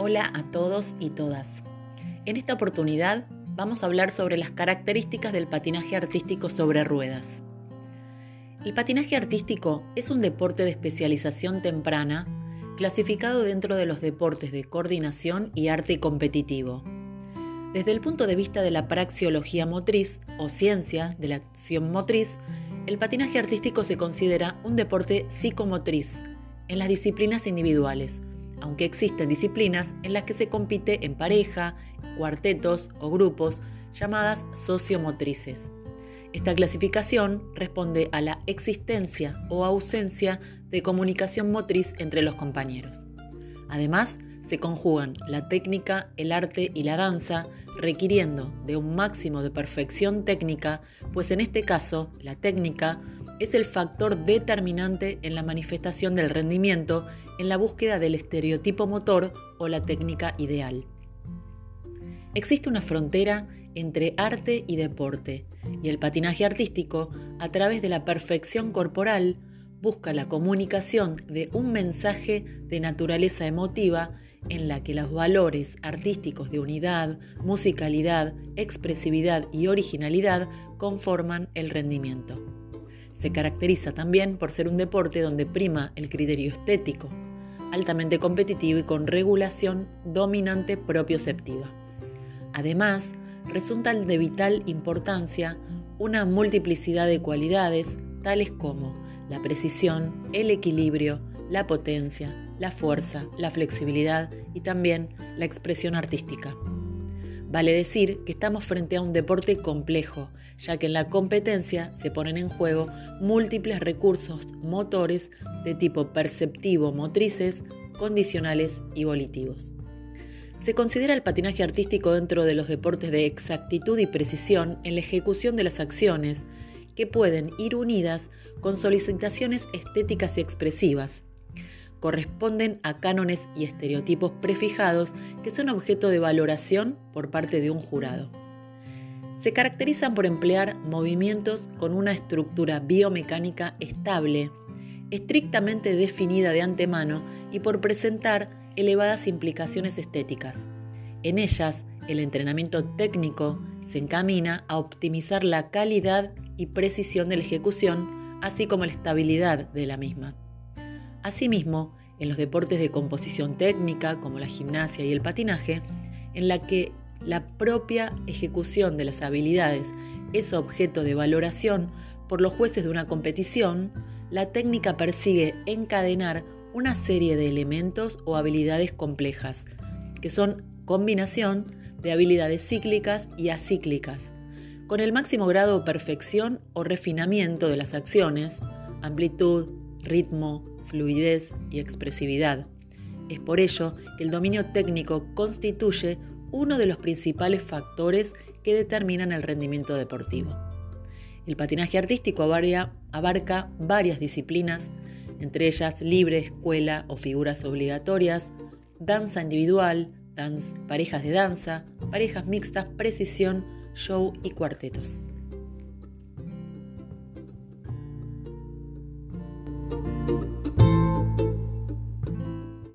Hola a todos y todas. En esta oportunidad vamos a hablar sobre las características del patinaje artístico sobre ruedas. El patinaje artístico es un deporte de especialización temprana clasificado dentro de los deportes de coordinación y arte competitivo. Desde el punto de vista de la praxiología motriz o ciencia de la acción motriz, el patinaje artístico se considera un deporte psicomotriz en las disciplinas individuales, aunque existen disciplinas en las que se compite en pareja, cuartetos o grupos llamadas sociomotrices. Esta clasificación responde a la existencia o ausencia de comunicación motriz entre los compañeros. Además, se conjugan la técnica, el arte y la danza, requiriendo de un máximo de perfección técnica, pues en este caso la técnica es el factor determinante en la manifestación del rendimiento en la búsqueda del estereotipo motor o la técnica ideal. Existe una frontera entre arte y deporte, y el patinaje artístico, a través de la perfección corporal, busca la comunicación de un mensaje de naturaleza emotiva en la que los valores artísticos de unidad, musicalidad, expresividad y originalidad conforman el rendimiento. Se caracteriza también por ser un deporte donde prima el criterio estético, altamente competitivo y con regulación dominante propioceptiva. Además, resultan de vital importancia una multiplicidad de cualidades tales como la precisión, el equilibrio, la potencia, la fuerza, la flexibilidad y también la expresión artística. Vale decir que estamos frente a un deporte complejo, ya que en la competencia se ponen en juego múltiples recursos motores de tipo perceptivo, motrices, condicionales y volitivos. Se considera el patinaje artístico dentro de los deportes de exactitud y precisión en la ejecución de las acciones, que pueden ir unidas con solicitaciones estéticas y expresivas, corresponden a cánones y estereotipos prefijados que son objeto de valoración por parte de un jurado. Se caracterizan por emplear movimientos con una estructura biomecánica estable, estrictamente definida de antemano y por presentar elevadas implicaciones estéticas. En ellas, el entrenamiento técnico se encamina a optimizar la calidad y precisión de la ejecución, así como la estabilidad de la misma. Asimismo, en los deportes de composición técnica, como la gimnasia y el patinaje, en la que la propia ejecución de las habilidades es objeto de valoración por los jueces de una competición, la técnica persigue encadenar una serie de elementos o habilidades complejas, que son combinación de habilidades cíclicas y acíclicas, con el máximo grado de perfección o refinamiento de las acciones, amplitud, ritmo, fluidez y expresividad. Es por ello que el dominio técnico constituye uno de los principales factores que determinan el rendimiento deportivo. El patinaje artístico abarca varias disciplinas, entre ellas libre, escuela o figuras obligatorias, danza individual, parejas de danza, parejas mixtas, precisión, show y cuartetos.